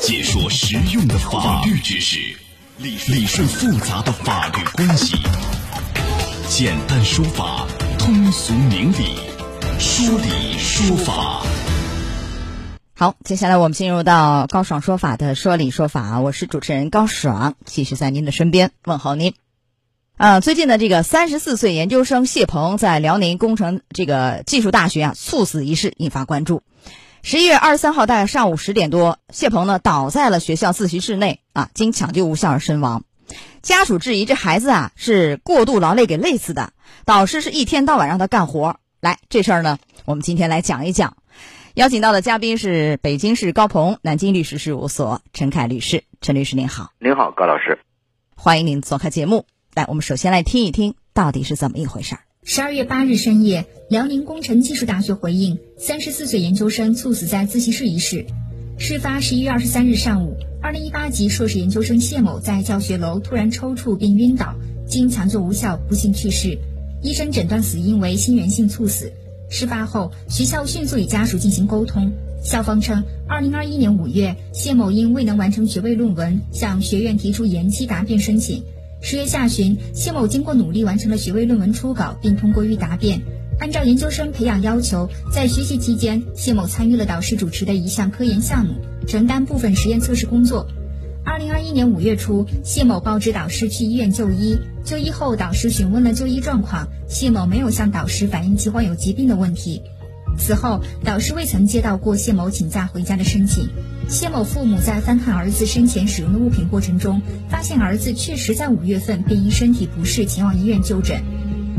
解说实用的法律知识，理理顺复杂的法律关系，简单说法，通俗明理，说理说法。好，接下来我们进入到高爽说法的说理说法，我是主持人高爽，继续在您的身边问候您。啊，最近的这个三十四岁研究生谢鹏在辽宁工程这个技术大学啊猝死一事引发关注。十一月二十三号大概上午十点多，谢鹏呢倒在了学校自习室内啊，经抢救无效而身亡。家属质疑这孩子啊是过度劳累给累死的，导师是一天到晚让他干活。来，这事儿呢，我们今天来讲一讲。邀请到的嘉宾是北京市高鹏南京律师事务所陈凯律师，陈律师您好。您好，高老师，欢迎您做客节目。来，我们首先来听一听到底是怎么一回事儿。十二月八日深夜，辽宁工程技术大学回应三十四岁研究生猝死在自习室一事。事发十一月二十三日上午，二零一八级硕士研究生谢某在教学楼突然抽搐并晕倒，经抢救无效不幸去世，医生诊断死因为心源性猝死。事发后，学校迅速与家属进行沟通。校方称，二零二一年五月，谢某因未能完成学位论文，向学院提出延期答辩申请。十月下旬，谢某经过努力完成了学位论文初稿，并通过预答辩。按照研究生培养要求，在学习期间，谢某参与了导师主持的一项科研项目，承担部分实验测试工作。二零二一年五月初，谢某告知导师去医院就医。就医后，导师询问了就医状况，谢某没有向导师反映其患有疾病的问题。此后，导师未曾接到过谢某请假回家的申请。谢某父母在翻看儿子生前使用的物品过程中，发现儿子确实在五月份便因身体不适前往医院就诊。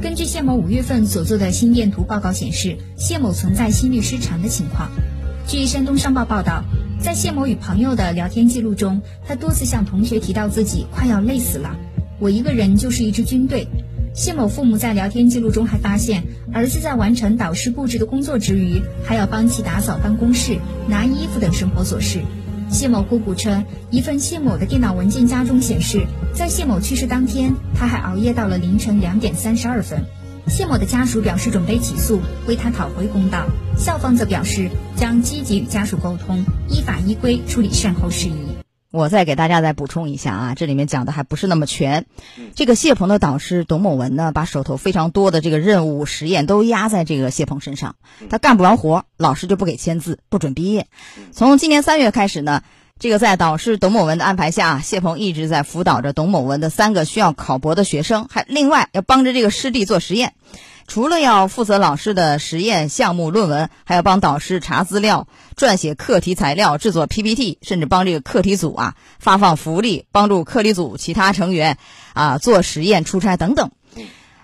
根据谢某五月份所做的心电图报告显示，谢某存在心律失常的情况。据山东商报报道，在谢某与朋友的聊天记录中，他多次向同学提到自己快要累死了，我一个人就是一支军队。谢某父母在聊天记录中还发现，儿子在完成导师布置的工作之余，还要帮其打扫办公室、拿衣服等生活琐事。谢某姑姑称，一份谢某的电脑文件夹中显示，在谢某去世当天，他还熬夜到了凌晨两点三十二分。谢某的家属表示准备起诉，为他讨回公道。校方则表示将积极与家属沟通，依法依规处理善后事宜。我再给大家再补充一下啊，这里面讲的还不是那么全。这个谢鹏的导师董某文呢，把手头非常多的这个任务实验都压在这个谢鹏身上，他干不完活，老师就不给签字，不准毕业。从今年三月开始呢，这个在导师董某文的安排下，谢鹏一直在辅导着董某文的三个需要考博的学生，还另外要帮着这个师弟做实验。除了要负责老师的实验项目论文，还要帮导师查资料、撰写课题材料、制作 PPT，甚至帮这个课题组啊发放福利，帮助课题组其他成员啊做实验、出差等等。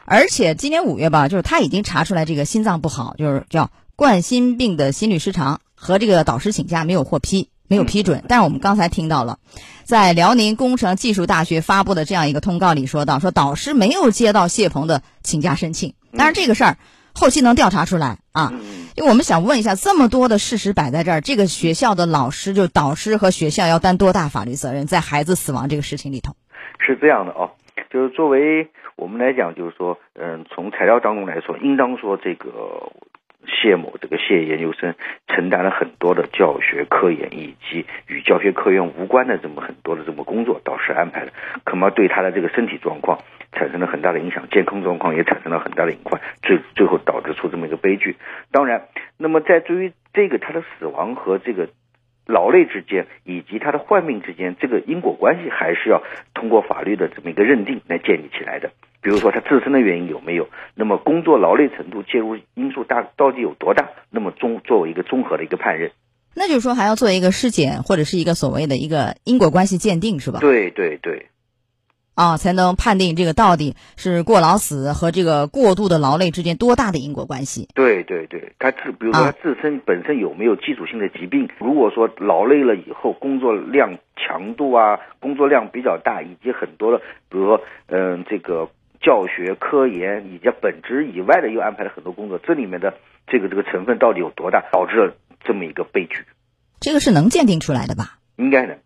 而且今年五月吧，就是他已经查出来这个心脏不好，就是叫冠心病的心律失常，和这个导师请假没有获批，没有批准。但是我们刚才听到了，在辽宁工程技术大学发布的这样一个通告里说到，说导师没有接到谢鹏的请假申请。当然，这个事儿后期能调查出来啊。因为我们想问一下，这么多的事实摆在这儿，这个学校的老师就导师和学校要担多大法律责任，在孩子死亡这个事情里头？是这样的哦，就是作为我们来讲，就是说，嗯，从材料当中来说，应当说这个。谢某这个谢研究生承担了很多的教学科研以及与教学科研无关的这么很多的这么工作，导师安排的，可能对他的这个身体状况产生了很大的影响，健康状况也产生了很大的隐患，最最后导致出这么一个悲剧。当然，那么在对于这个他的死亡和这个。劳累之间以及他的患病之间，这个因果关系还是要通过法律的这么一个认定来建立起来的。比如说他自身的原因有没有，那么工作劳累程度介入因素大到底有多大，那么综作为一个综合的一个判认。那就是说还要做一个尸检或者是一个所谓的一个因果关系鉴定，是吧？对对对。啊，才能判定这个到底是过劳死和这个过度的劳累之间多大的因果关系？对对对，他自比如说他自身本身有没有基础性的疾病？如果说劳累了以后，工作量强度啊，工作量比较大，以及很多的，比如说嗯，这个教学科研以及本职以外的又安排了很多工作，这里面的这个这个成分到底有多大，导致了这么一个悲剧？这个是能鉴定出来的吧？应该的。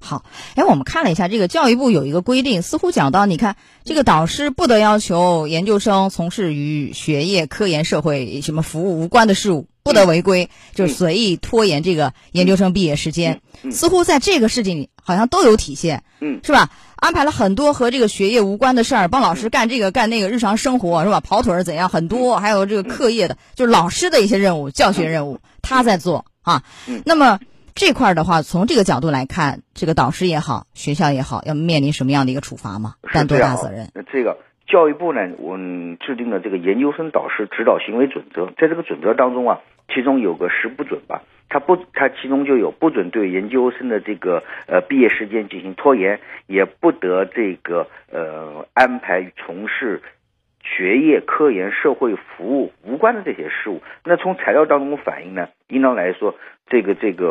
好，哎，我们看了一下这个教育部有一个规定，似乎讲到，你看这个导师不得要求研究生从事与学业、科研、社会什么服务无关的事务不得违规，就是随意拖延这个研究生毕业时间。似乎在这个事情里好像都有体现，嗯，是吧？安排了很多和这个学业无关的事儿，帮老师干这个干那个，日常生活是吧？跑腿儿怎样很多，还有这个课业的，就是老师的一些任务、教学任务，他在做啊。那么这块儿的话，从这个角度来看，这个导师也好，学校也好，要面临什么样的一个处罚吗？担多大责任？那这个。教育部呢，我制定了这个研究生导师指导行为准则，在这个准则当中啊，其中有个十不准吧，他不，他其中就有不准对研究生的这个呃毕业时间进行拖延，也不得这个呃安排从事。学业、科研、社会服务无关的这些事物，那从材料当中反映呢，应当来说，这个这个，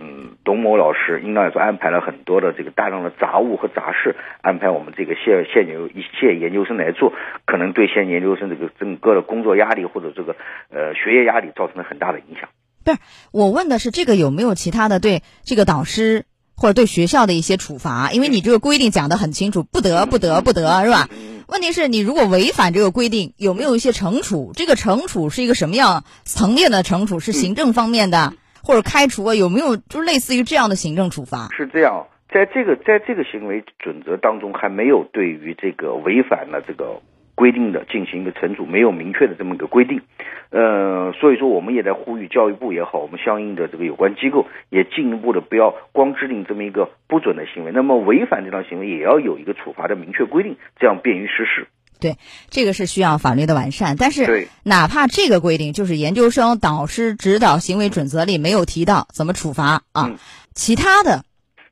嗯，董某老师应当来说安排了很多的这个大量的杂物和杂事，安排我们这个现现有一现研究生来做，可能对现研究生这个整个的工作压力或者这个呃学业压力造成了很大的影响。不是，我问的是这个有没有其他的对这个导师或者对学校的一些处罚？因为你这个规定讲的很清楚，不得不得不得，是吧？问题是你如果违反这个规定，有没有一些惩处？这个惩处是一个什么样层面的惩处？是行政方面的，或者开除啊？有没有就类似于这样的行政处罚？是这样，在这个在这个行为准则当中，还没有对于这个违反了这个。规定的进行一个惩处，没有明确的这么一个规定，呃，所以说我们也在呼吁教育部也好，我们相应的这个有关机构也进一步的不要光制定这么一个不准的行为，那么违反这条行为也要有一个处罚的明确规定，这样便于实施。对，这个是需要法律的完善，但是哪怕这个规定就是研究生导师指导行为准则里没有提到怎么处罚啊，其他的。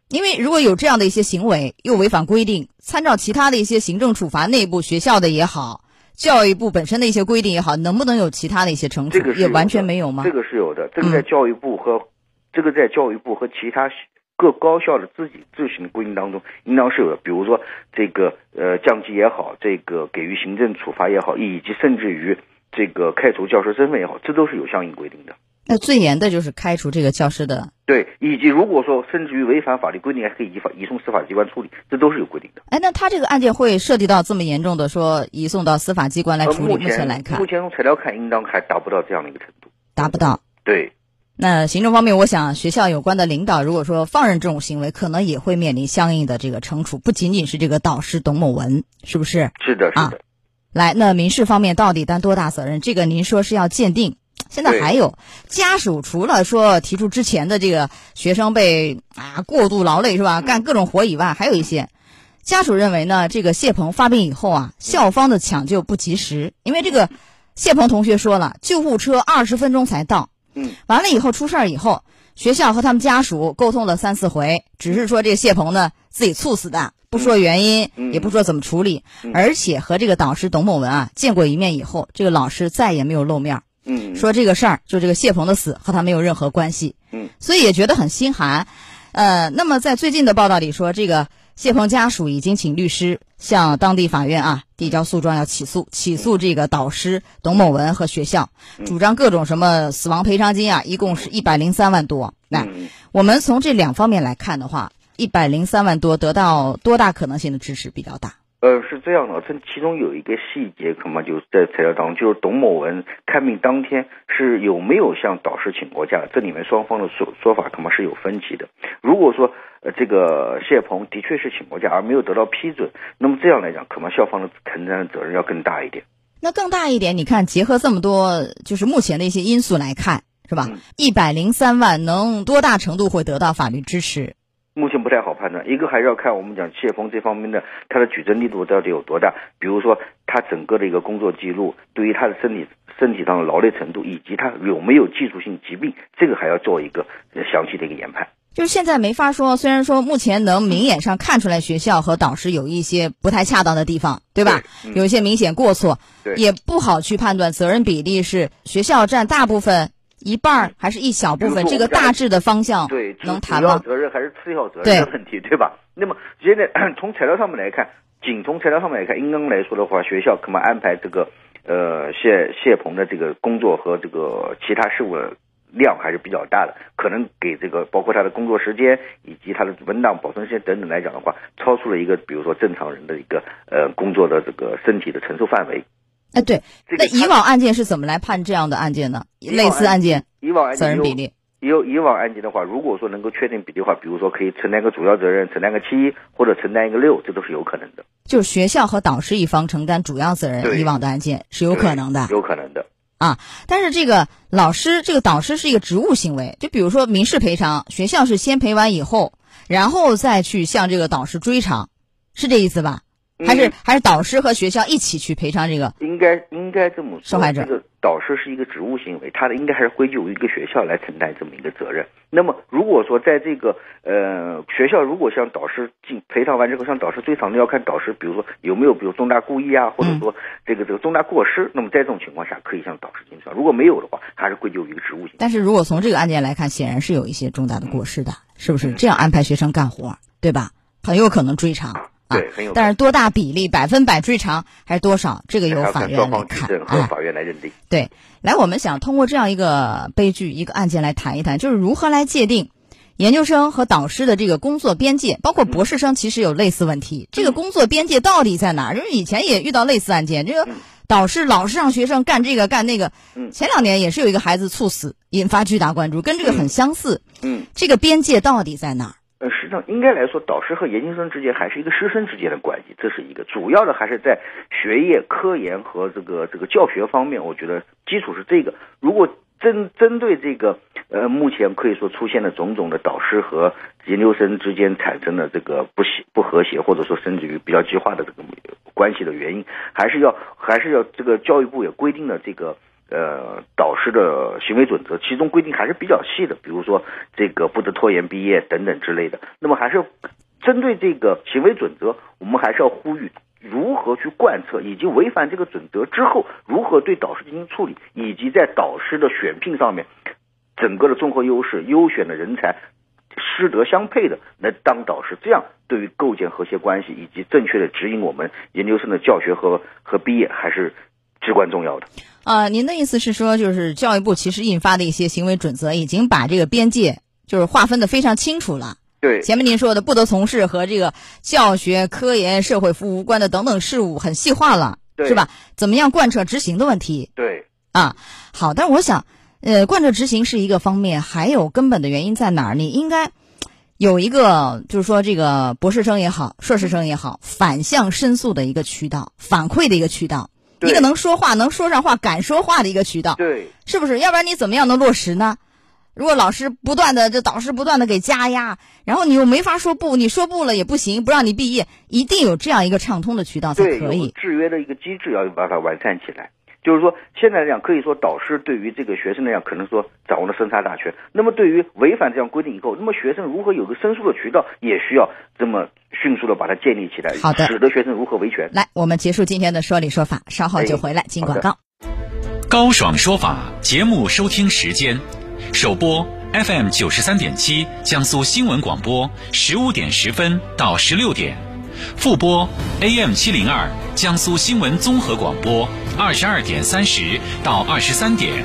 因为如果有这样的一些行为又违反规定，参照其他的一些行政处罚，内部学校的也好，教育部本身的一些规定也好，能不能有其他的一些惩处？这个也完全没有吗？这个是有的，这个在教育部和这个在教育部和其他各高校的自己自行的规定当中，应当是有的。比如说这个呃降级也好，这个给予行政处罚也好，以及甚至于这个开除教师身份也好，这都是有相应规定的。那最严的就是开除这个教师的，对，以及如果说甚至于违反法律规定，还可以移法移送司法机关处理，这都是有规定的。哎，那他这个案件会涉及到这么严重的，说移送到司法机关来处理？目前来看，目前从材料看，应当还达不到这样的一个程度。达不到。对。那行政方面，我想学校有关的领导，如果说放任这种行为，可能也会面临相应的这个惩处，不仅仅是这个导师董某文，是不是？是的，是的。来，那民事方面到底担多大责任？这个您说是要鉴定。现在还有。家属，除了说提出之前的这个学生被啊过度劳累是吧，干各种活以外，还有一些。家属认为呢，这个谢鹏发病以后啊，校方的抢救不及时，因为这个谢鹏同学说了，救护车二十分钟才到，嗯，完了以后出事儿以后，学校和他们家属沟通了三四回，只是说这个谢鹏呢自己猝死的，不说原因，也不说怎么处理，而且和这个导师董某文啊见过一面以后，这个老师再也没有露面。嗯，说这个事儿，就这个谢鹏的死和他没有任何关系。嗯，所以也觉得很心寒。呃，那么在最近的报道里说，这个谢鹏家属已经请律师向当地法院啊递交诉状，要起诉起诉这个导师董某文和学校，主张各种什么死亡赔偿金啊，一共是一百零三万多。那我们从这两方面来看的话，一百零三万多得到多大可能性的支持比较大？呃，是这样的，这其中有一个细节，恐怕就在材料当中，就是董某文看病当天是有没有向导师请过假，这里面双方的说说法恐怕是有分歧的。如果说呃这个谢鹏的确是请过假而没有得到批准，那么这样来讲，可能校方的承担的责任要更大一点。那更大一点，你看结合这么多就是目前的一些因素来看，是吧？一百零三万能多大程度会得到法律支持？目前不太好判断，一个还是要看我们讲谢峰这方面的他的举证力度到底有多大，比如说他整个的一个工作记录，对于他的身体身体上的劳累程度，以及他有没有技术性疾病，这个还要做一个详细的一个研判。就是现在没法说，虽然说目前能明眼上看出来学校和导师有一些不太恰当的地方，对吧？有一些明显过错，也不好去判断责任比例是学校占大部分。一半儿还是一小部分，这个大致的方向对能谈吗？责任还是次要责任的问题，对吧？那么现在从材料上面来看，仅从材料上面来看，应当来说的话，学校可能安排这个呃谢谢鹏的这个工作和这个其他事务量还是比较大的，可能给这个包括他的工作时间以及他的文档保存时间等等来讲的话，超出了一个比如说正常人的一个呃工作的这个身体的承受范围。哎，对，这个那以往案件是怎么来判这样的案件呢？类似案件以往案件有责任比例，也有以往案件的话，如果说能够确定比例的话，比如说可以承担个主要责任，承担个七或者承担一个六，这都是有可能的，就是学校和导师一方承担主要责任，以往的案件是有可能的。有可能的啊。但是这个老师、这个导师是一个职务行为，就比如说民事赔偿，学校是先赔完以后，然后再去向这个导师追偿，是这意思吧？还是嗯还是导师和学校一起去赔偿这个？应该应该这么说，受害者这个导师是一个职务行为，他的应该还是归咎于一个学校来承担这么一个责任。那么如果说在这个呃学校如果向导师进赔偿完之后向导师追偿呢，要看导师比如说有没有比如重大故意啊，或者说这个这个重大过失，那么在这种情况下可以向导师进行赔偿。如果没有的话，还是归咎于一个职务行为。但是如果从这个案件来看，显然是有一些重大的过失的，是不是？这样安排学生干活，对吧？很有可能追偿啊对很有。但是多大比例、百分百追偿还是多少，这个由法院来看双方举看啊。和法院来认定。对，来，我们想通过这样一个悲剧、一个案件来谈一谈，就是如何来界定研究生和导师的这个工作边界，包括博士生其实有类似问题，这个工作边界到底在哪儿？因为以前也遇到类似案件，这个导师老是让学生干这个干那个，嗯前两年也是有一个孩子猝死，引发巨大关注，跟这个很相似。嗯，这个边界到底在哪儿？实际上应该来说，导师和研究生之间还是一个师生之间的关系，这是一个主要的，还是在学业、科研和这个这个教学方面。我觉得基础是这个。如果针针对这个呃，目前可以说出现的种种的导师和研究生之间产生的这个不协不和谐，或者说甚至于比较激化的这个关系的原因，还是要还是要这个教育部也规定了这个。呃，导师的行为准则，其中规定还是比较细的，比如说这个不得拖延毕业等等之类的。那么还是针对这个行为准则，我们还是要呼吁如何去贯彻，以及违反这个准则之后如何对导师进行处理，以及在导师的选聘上面，整个的综合优势、优选的人才。师德相配的来当导师，这样对于构建和谐关系以及正确的指引我们研究生的教学和和毕业还是至关重要的。啊、您的意思是说，就是教育部其实印发的一些行为准则，已经把这个边界就是划分的非常清楚了。对，前面您说的不得从事和这个教学、科研、社会服务无关的等等事务，很细化了，对是吧？怎么样贯彻执行的问题对，啊？好，但是我想，呃，贯彻执行是一个方面，还有根本的原因在哪儿？你应该有一个，就是说这个博士生也好，硕士生也好，反向申诉的一个渠道，反馈的一个渠道，对一个能说话、能说上话、敢说话的一个渠道。对，是不是？要不然你怎么样能落实呢？如果老师不断的，这导师不断的给加压，然后你又没法说不，你说不了也不行，不让你毕业，一定有这样一个畅通的渠道才可以。制约的一个机制要把它完善起来。就是说，现在来讲，可以说导师对于这个学生来讲，可能说掌握了生杀大权。那么，对于违反这样规定以后，那么学生如何有个申诉的渠道，也需要这么迅速的把它建立起来，好的使得学生如何维权。来，我们结束今天的说理说法，稍后就回来进广告。高爽说法节目收听时间：首播 FM 九十三点七，江苏新闻广播十五点十分到十六点；复播 AM 七零二，江苏新闻综合广播二十二点三十到二十三点。